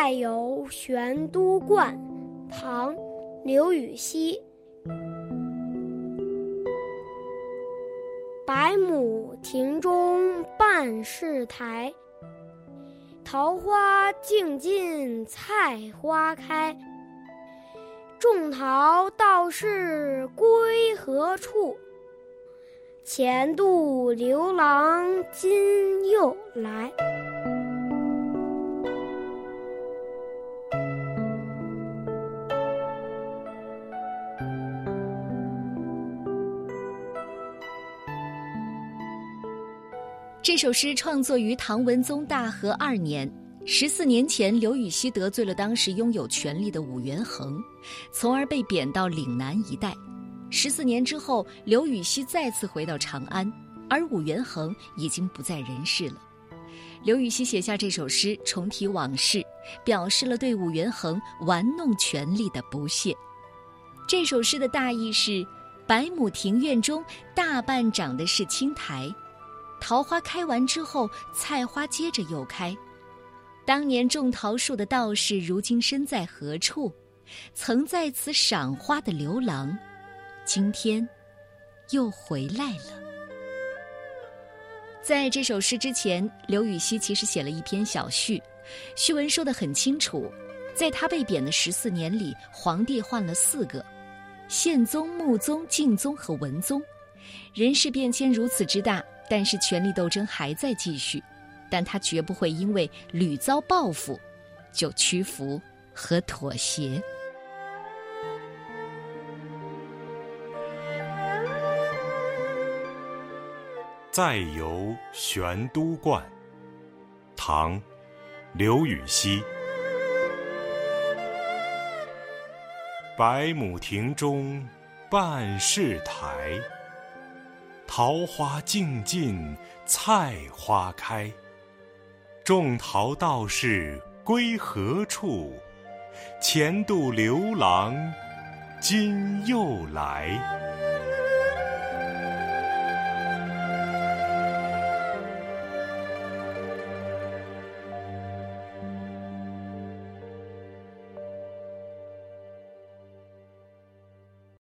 再游玄都观，唐·刘禹锡。百亩庭中半是苔，桃花尽尽菜花开。种桃道士归何处？前度刘郎今又来。这首诗创作于唐文宗大和二年。十四年前，刘禹锡得罪了当时拥有权力的武元衡，从而被贬到岭南一带。十四年之后，刘禹锡再次回到长安，而武元衡已经不在人世了。刘禹锡写下这首诗，重提往事，表示了对武元衡玩弄权力的不屑。这首诗的大意是：百亩庭院中，大半长的是青苔。桃花开完之后，菜花接着又开。当年种桃树的道士，如今身在何处？曾在此赏花的刘郎，今天又回来了。在这首诗之前，刘禹锡其实写了一篇小序，序文说得很清楚：在他被贬的十四年里，皇帝换了四个，宪宗、穆宗、敬宗和文宗，人事变迁如此之大。但是权力斗争还在继续，但他绝不会因为屡遭报复就屈服和妥协。再游玄都观，唐·刘禹锡。百亩庭中半是苔。桃花尽尽菜花开，种桃道士归何处？前度刘郎今又来。